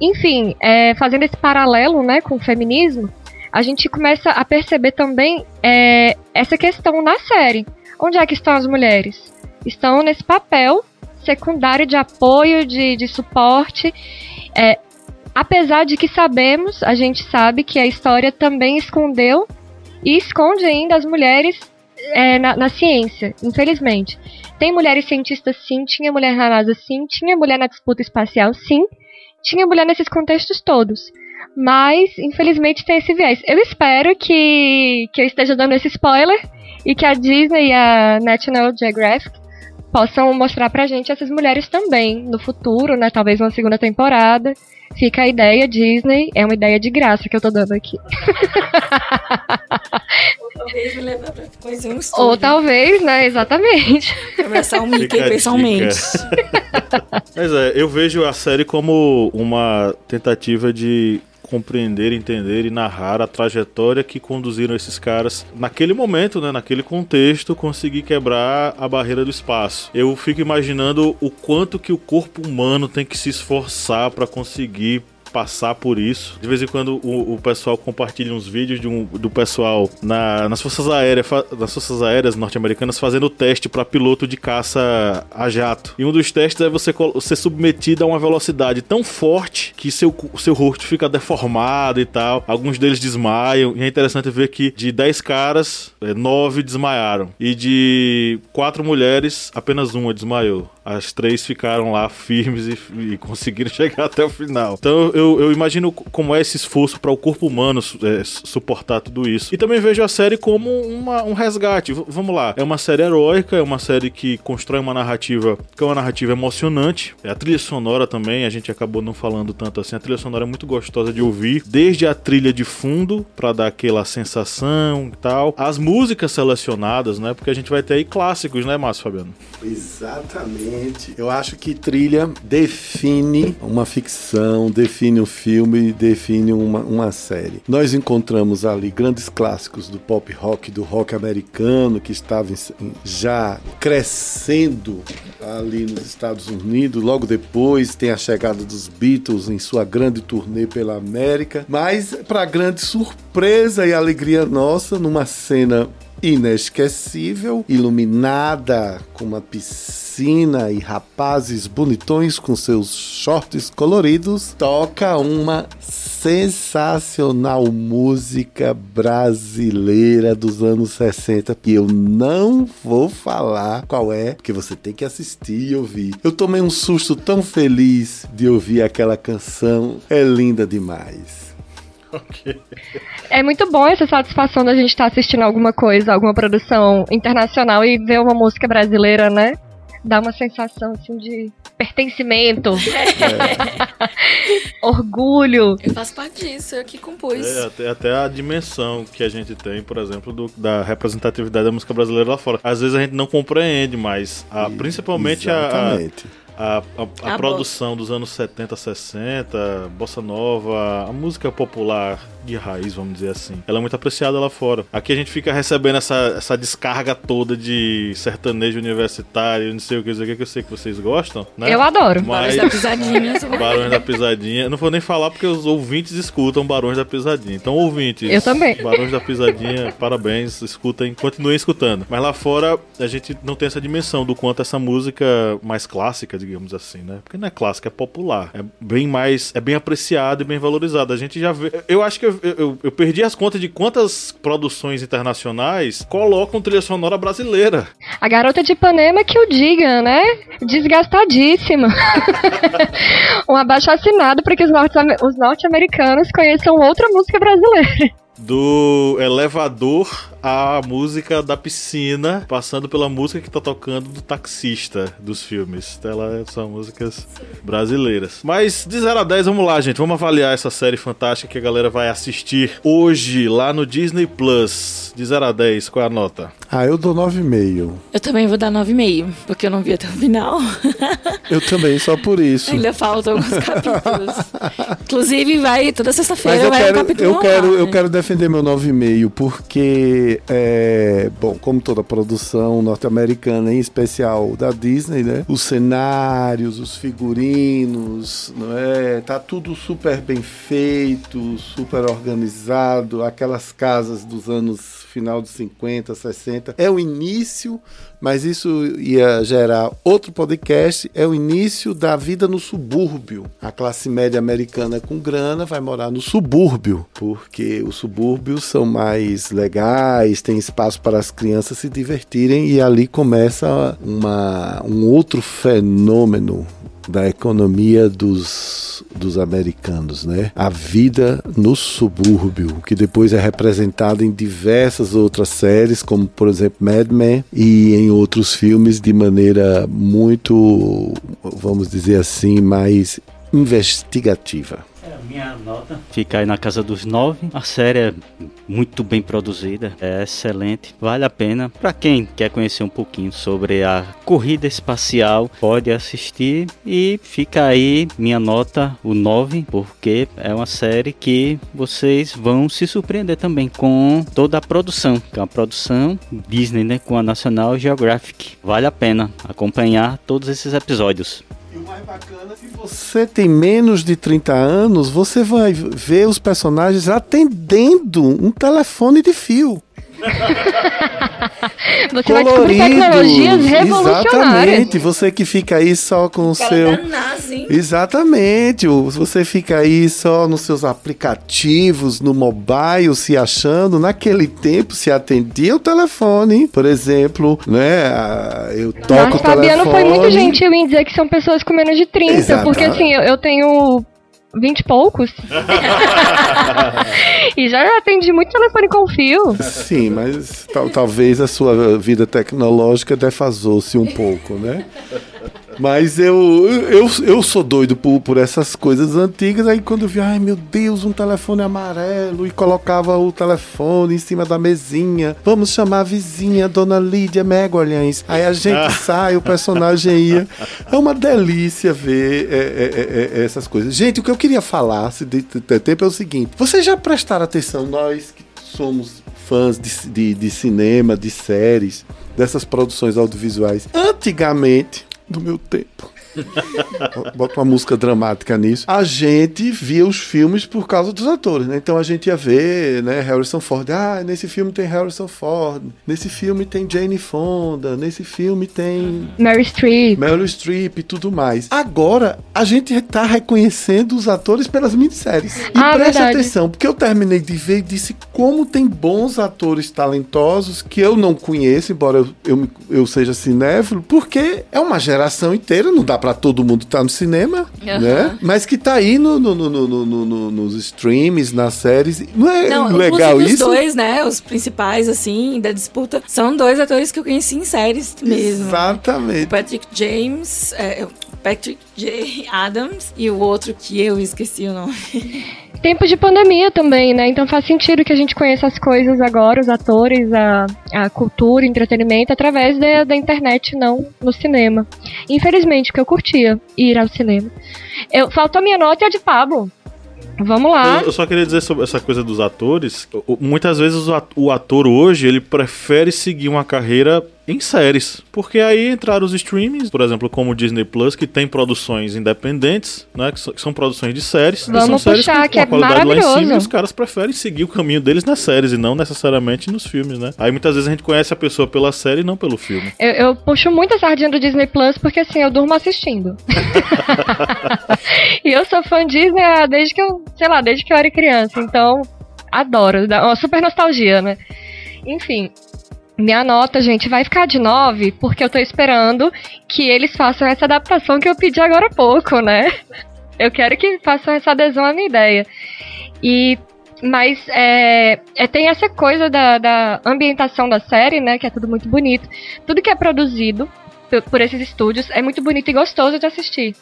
Enfim, é, fazendo esse paralelo né, com o feminismo, a gente começa a perceber também é, essa questão na série. Onde é que estão as mulheres? Estão nesse papel secundário de apoio, de, de suporte. É, apesar de que sabemos, a gente sabe que a história também escondeu e esconde ainda as mulheres é, na, na, ciência, infelizmente. Tem mulheres cientistas sim, tinha mulher na NASA sim, tinha mulher na disputa espacial sim, tinha mulher nesses contextos todos. Mas, infelizmente, tem esse viés. Eu espero que, que eu esteja dando esse spoiler e que a Disney e a National Geographic possam mostrar pra gente essas mulheres também no futuro, né? Talvez uma segunda temporada. Fica a ideia, Disney, é uma ideia de graça que eu tô dando aqui. Ou talvez me levar pra fazer um estúdio. Ou talvez, né? Exatamente. Começar um Mickey pessoalmente. Mas é, eu vejo a série como uma tentativa de compreender, entender e narrar a trajetória que conduziram esses caras naquele momento, né, naquele contexto, conseguir quebrar a barreira do espaço. Eu fico imaginando o quanto que o corpo humano tem que se esforçar para conseguir passar por isso. De vez em quando o, o pessoal compartilha uns vídeos de um, do pessoal na, nas forças aéreas, nas forças aéreas norte-americanas fazendo teste para piloto de caça a jato. E um dos testes é você ser submetido a uma velocidade tão forte que seu, seu rosto fica deformado e tal. Alguns deles desmaiam. E é interessante ver que de 10 caras, 9 é, desmaiaram. E de 4 mulheres, apenas uma desmaiou. As três ficaram lá firmes e, e conseguiram chegar até o final. Então eu, eu imagino como é esse esforço para o corpo humano é, suportar tudo isso. E também vejo a série como uma, um resgate. V vamos lá, é uma série heróica, é uma série que constrói uma narrativa que é uma narrativa emocionante. É a trilha sonora também, a gente acabou não falando tanto assim. A trilha sonora é muito gostosa de ouvir, desde a trilha de fundo para dar aquela sensação e tal, as músicas selecionadas, né? Porque a gente vai ter aí clássicos, né, Márcio Fabiano? Exatamente. Eu acho que trilha define uma ficção, define define um filme, define uma, uma série. Nós encontramos ali grandes clássicos do pop rock, do rock americano, que estava já crescendo ali nos Estados Unidos. Logo depois tem a chegada dos Beatles em sua grande turnê pela América. Mas, para grande surpresa e alegria nossa, numa cena inesquecível, iluminada com uma piscina e rapazes bonitões com seus shorts coloridos, toca uma sensacional música brasileira dos anos 60 que eu não vou falar qual é, porque você tem que assistir e ouvir. Eu tomei um susto tão feliz de ouvir aquela canção, é linda demais. Okay. É muito bom essa satisfação da gente estar tá assistindo alguma coisa, alguma produção internacional e ver uma música brasileira, né? Dá uma sensação assim de pertencimento, é. orgulho. Eu faço parte disso, eu que compus. É, até, até, a dimensão que a gente tem, por exemplo, do, da representatividade da música brasileira lá fora. Às vezes a gente não compreende, mas a, principalmente Exatamente. a, a a, a, produção dos anos 70, 60, bossa nova, a música popular de raiz, vamos dizer assim. Ela é muito apreciada lá fora. Aqui a gente fica recebendo essa, essa descarga toda de sertanejo universitário, não sei o que, dizer que eu sei que vocês gostam, né? Eu adoro. Mas... Barões da Pisadinha. Barões da Pisadinha. Eu não vou nem falar porque os ouvintes escutam Barões da Pisadinha. Então, ouvintes. Eu também. Barões da Pisadinha, parabéns, escutem, continuem escutando. Mas lá fora a gente não tem essa dimensão do quanto essa música mais clássica, digamos assim, né? Porque não é clássica, é popular. É bem mais, é bem apreciada e bem valorizada. A gente já vê. Eu acho que eu, eu, eu, perdi as contas de quantas produções internacionais colocam trilha sonora brasileira. A garota de Ipanema que o diga, né? Desgastadíssima. um abaixo assinado para que os norte-americanos conheçam outra música brasileira do elevador à música da piscina, passando pela música que tá tocando do taxista dos filmes. Então, ela são músicas brasileiras. Mas de 0 a 10, vamos lá, gente. Vamos avaliar essa série fantástica que a galera vai assistir hoje lá no Disney Plus. De 0 a 10, qual é a nota? Ah, eu dou 9,5. Eu também vou dar 9,5, porque eu não vi até o final. eu também, só por isso. Ainda faltam alguns capítulos. Inclusive, vai toda sexta-feira vai quero, um capítulo. Eu quero, eu quero defender meu 9,5 porque, é, bom, como toda produção norte-americana, em especial da Disney, né? Os cenários, os figurinos, não é? Tá tudo super bem feito, super organizado, aquelas casas dos anos final dos 50, 60. É o início, mas isso ia gerar outro podcast. É o início da vida no subúrbio. A classe média americana com grana vai morar no subúrbio, porque os subúrbios são mais legais, tem espaço para as crianças se divertirem e ali começa uma, um outro fenômeno da economia dos, dos americanos, né? A vida no subúrbio, que depois é representada em diversas outras séries, como por exemplo Mad Men, e em outros filmes de maneira muito, vamos dizer assim, mais investigativa. É, minha nota fica aí na casa dos nove. A série é muito bem produzida, é excelente, vale a pena. Para quem quer conhecer um pouquinho sobre a corrida espacial, pode assistir e fica aí minha nota, o 9, porque é uma série que vocês vão se surpreender também com toda a produção, que é uma produção Disney, né, com a National Geographic. Vale a pena acompanhar todos esses episódios. Mais bacana que você tem menos de 30 anos, você vai ver os personagens atendendo um telefone de fio. você Colorido, vai descobrir tecnologias revolucionárias. Exatamente, você que fica aí só com o seu. Exatamente, você fica aí só nos seus aplicativos, no mobile, se achando. Naquele tempo se atendia o telefone, por exemplo, né? Eu toco Mas, o telefone. Fabiano foi muito gentil em dizer que são pessoas com menos de 30, Exatamente. porque assim, eu, eu tenho vinte e poucos. e já atendi muito telefone com fio. Sim, mas tal, talvez a sua vida tecnológica defasou-se um pouco, né? Mas eu, eu, eu sou doido por, por essas coisas antigas. Aí quando eu vi, ai meu Deus, um telefone amarelo e colocava o telefone em cima da mesinha. Vamos chamar a vizinha, Dona Lídia Megolhães. Aí a gente ah. sai, o personagem ia. É uma delícia ver é, é, é, é essas coisas. Gente, o que eu queria falar, se de, de, de tempo, é o seguinte: vocês já prestaram atenção, nós que somos fãs de, de, de cinema, de séries, dessas produções audiovisuais. Antigamente, do meu tempo. bota uma música dramática nisso. A gente via os filmes por causa dos atores, né? Então a gente ia ver, né, Harrison Ford. Ah, nesse filme tem Harrison Ford. Nesse filme tem Jane Fonda. Nesse filme tem Mary Streep. Meryl Streep e tudo mais. Agora, a gente tá reconhecendo os atores pelas minisséries. E Ah, preste verdade. atenção, porque eu terminei de ver e disse como tem bons atores talentosos que eu não conheço, embora eu, eu, eu seja cinéfilo, porque é uma geração inteira, não dá pra todo mundo estar no cinema, Aham. né? Mas que tá aí no, no- no- no- no- no- no- nos streams, nas séries. Não é Não, legal isso? os dois, né? Os principais, assim, da disputa, são dois atores que eu conheci em séries mesmo. O Exatamente. Patrick James, é, o Patrick J. Adams e o outro que eu esqueci o nome. Tempo de pandemia também, né? Então faz sentido que a gente conheça as coisas agora, os atores, a, a cultura, o entretenimento, através da, da internet, não no cinema. Infelizmente, porque eu curtia ir ao cinema. Eu, faltou a minha nota e a de Pablo. Vamos lá. Eu, eu só queria dizer sobre essa coisa dos atores. Muitas vezes o ator hoje ele prefere seguir uma carreira em séries, porque aí entraram os streamings, por exemplo, como o Disney Plus, que tem produções independentes, né, que, so- que são produções de séries. Vamos são séries puxar, com, que a é qualidade lá em cima, e os caras preferem seguir o caminho deles nas séries e não necessariamente nos filmes, né? Aí muitas vezes a gente conhece a pessoa pela série e não pelo filme. Eu, eu puxo muito a sardinha do Disney Plus porque assim, eu durmo assistindo. e eu sou fã Disney ah, desde que eu, sei lá, desde que eu era criança. Então, adoro. Dá uma super nostalgia, né? Enfim. Minha nota, gente, vai ficar de 9, porque eu tô esperando que eles façam essa adaptação que eu pedi agora há pouco, né? Eu quero que façam essa adesão à minha ideia. E mas é, é, tem essa coisa da, da ambientação da série, né? Que é tudo muito bonito. Tudo que é produzido por esses estúdios é muito bonito e gostoso de assistir.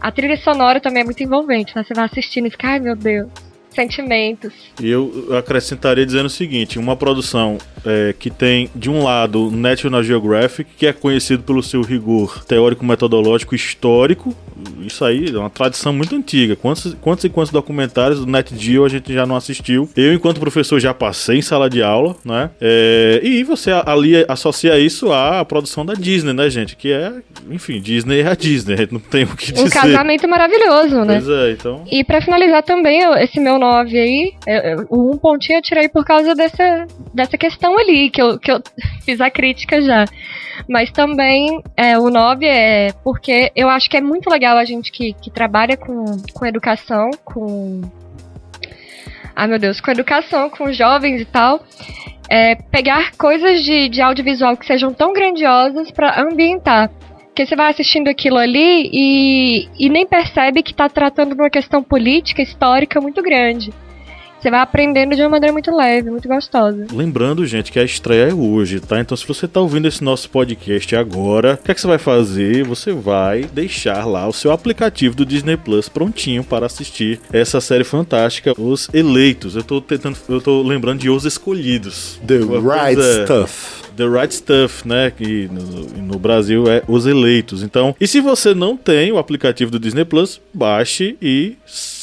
A trilha sonora também é muito envolvente, né? Você vai assistindo e fica, ai meu Deus, sentimentos. E eu acrescentaria dizendo o seguinte: uma produção é, que tem, de um lado, National Geographic, que é conhecido pelo seu rigor teórico-metodológico histórico. Isso aí é uma tradição muito antiga. Quantos, quantos e quantos documentários do Net Geo a gente já não assistiu? Eu, enquanto professor, já passei em sala de aula, né? É, e você ali associa isso à produção da Disney, né, gente? Que é, enfim, Disney é a Disney. A gente não tem o que dizer. Um casamento maravilhoso, né? Pois é, então. E pra finalizar também, esse meu 9 aí, eu- eu- o um pontinho eu tirei por causa dessa, dessa questão ali, que eu, que eu fiz a crítica já. Mas também é, o 9 é porque eu acho que é muito legal a gente que, que trabalha com, com educação, com. Ai meu Deus, com educação, com jovens e tal. é, pegar coisas de, de audiovisual que sejam tão grandiosas pra ambientar. Porque você vai assistindo aquilo ali e, e nem percebe que tá tratando de uma questão política, histórica muito grande. Você vai aprendendo de uma maneira muito leve, muito gostosa. Lembrando, gente, que a estreia é hoje, tá? Então, se você tá ouvindo esse nosso podcast agora, o que é que você vai fazer? Você vai deixar lá o seu aplicativo do Disney Plus prontinho para assistir essa série fantástica, Os Eleitos. Eu tô tentando, eu tô lembrando de Os Escolhidos. The right coisa- stuff. The Right Stuff, né? Que no, no Brasil é Os Eleitos. Então, e se você não tem o aplicativo do Disney Plus, baixe e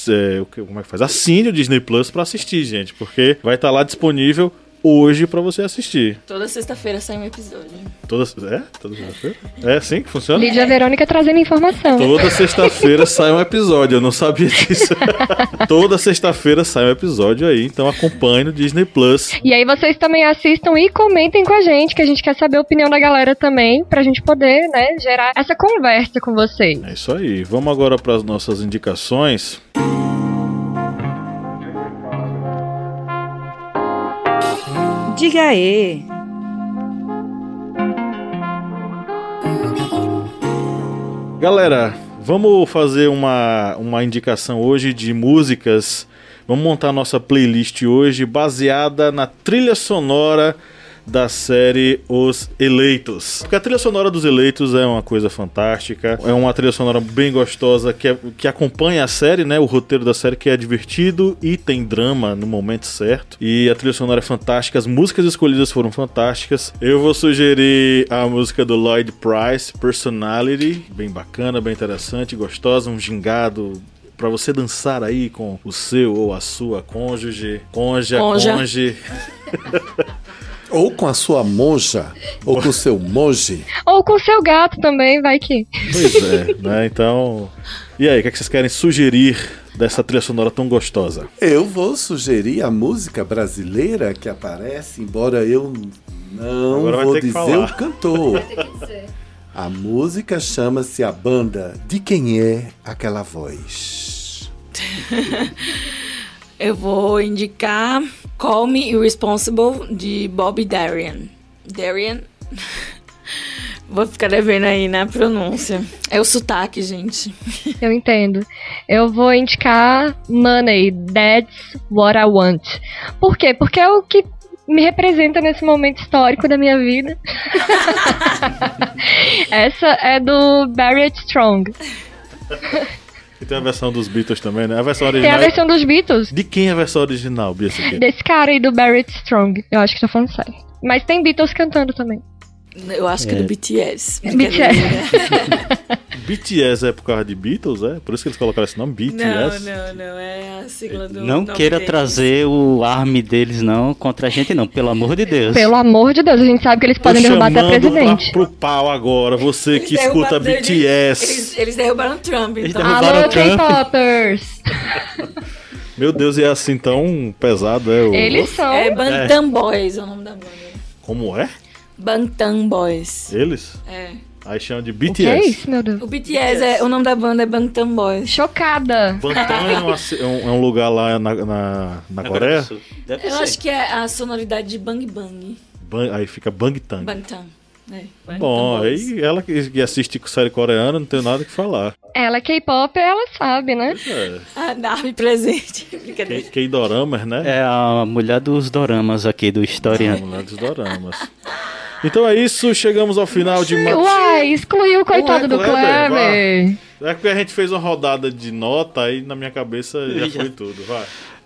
é, o que- como é que faz? Assine o Disney Plus para assistir, gente, porque vai estar lá disponível hoje para você assistir. Toda sexta-feira sai um episódio. Toda, é? Toda sexta-feira? É assim que funciona? Lídia Verônica trazendo informação. Toda sexta-feira sai um episódio, eu não sabia disso. Toda sexta-feira sai um episódio aí, então acompanhe no Disney Plus. E aí vocês também assistam e comentem com a gente, que a gente quer saber a opinião da galera também, pra gente poder, né, gerar essa conversa com vocês. É isso aí. Vamos agora para as nossas indicações. Diga aí. Galera, vamos fazer uma, uma indicação hoje de músicas. Vamos montar nossa playlist hoje baseada na trilha sonora da série Os Eleitos. Porque a trilha sonora dos Eleitos é uma coisa fantástica, é uma trilha sonora bem gostosa que, é- que acompanha a série, né? O roteiro da série que é divertido e tem drama no momento certo. E a trilha sonora é fantástica, as músicas escolhidas foram fantásticas. Eu vou sugerir a música do Lloyd Price, Personality, bem bacana, bem interessante, gostosa, um gingado Pra você dançar aí com o seu ou a sua cônjuge, conja, Conja. conge. Ou com a sua monja, ou com o seu monge. Ou com seu gato também, vai que. Pois é, né? Então. E aí, o que, é que vocês querem sugerir dessa trilha sonora tão gostosa? Eu vou sugerir a música brasileira que aparece, embora eu não Agora vou dizer falar. o cantor. A música chama-se a banda De Quem É Aquela Voz. Eu vou indicar Call Me Irresponsible de Bob Darian. Darian? Vou ficar devendo aí na pronúncia. É o sotaque, gente. Eu entendo. Eu vou indicar Money, That's What I Want. Por quê? Porque é o que me representa nesse momento histórico da minha vida. Essa é do Barrett Strong. E tem a versão dos Beatles também, né? A versão Tem original. a versão dos Beatles, De quem é a versão original, Bia Siqueira? desse cara aí do Barrett Strong. Eu acho que tá falando sério. Mas tem Beatles cantando também. Eu acho que é do BTS. BTS. BTS é por causa de Beatles, é? Por isso que eles colocaram esse nome, Não, BTS? não, não. É a sigla do. Não nome queira deles. trazer o arme deles, não, contra a gente, não. Pelo amor de Deus. Pelo amor de Deus, a gente sabe que eles Tô podem derrubar até presidente. pra, pro pau agora, você Eles que escuta derrubaram- eles- BTS. Eles, eles derrubaram Trump, Eles então. derrubaram Alô, Trump. K-Poppers! Meu Deus, e é assim tão pesado, é o... Eles são. É Bantam Boys é o nome da banda. Como é? Bantam Boys. Eles? É. Aí chamam de O que é BTS. isso, meu Deus? O BTS, é. O nome da banda é Bantam Boys. Chocada. Bantam é, uma é um, é um lugar lá na, na, na Coreia. Deve Eu ser. acho que é a sonoridade de Bang Bang. Ban- aí fica Bangtan. Bantam. É. Bom, Boys. aí ela que assiste série coreana não tem nada que falar. Ela é K-pop, ela sabe, né? É, Ah, dá-me presente. Brincadeira. K-doramas, né? É a mulher dos doramas aqui do historiante. Mulher dos doramas. Então é isso, chegamos ao final de mais. Uai, excluiu o coitado Ué, do Kleber. É porque a gente fez uma rodada de nota aí na minha cabeça já Já. foi tudo, vai.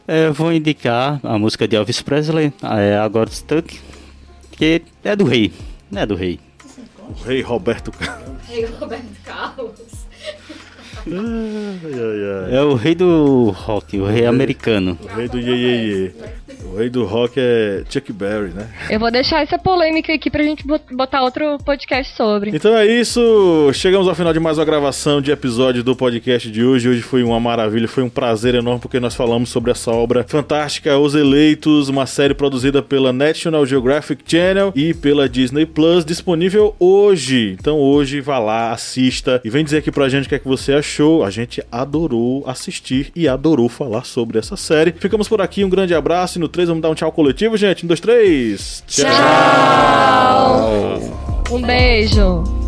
É, eu vou indicar a música de Elvis Presley, é a God Stuck, que é do rei, não é do rei. O rei Roberto Carlos. Ai, ai, ai. É o rei do rock, o rei americano. O rei do Ye, Ye, Ye. O rei do rock é Chuck Berry, né? Eu vou deixar essa polêmica aqui pra gente bot- botar outro podcast sobre. Então é isso, chegamos ao final de mais uma gravação de episódio do podcast de hoje. Hoje foi uma maravilha, foi um prazer enorme porque nós falamos sobre essa obra fantástica, Os Eleitos, uma série produzida pela National Geographic Channel e pela Disney Plus, disponível hoje. Então hoje vá lá, assista e vem dizer aqui pra gente o que é que você achou. A gente adorou assistir e adorou falar sobre essa série. Ficamos por aqui, um grande abraço e no 3 vamos dar um tchau coletivo, gente. Um, dois, três. Tchau! Um beijo.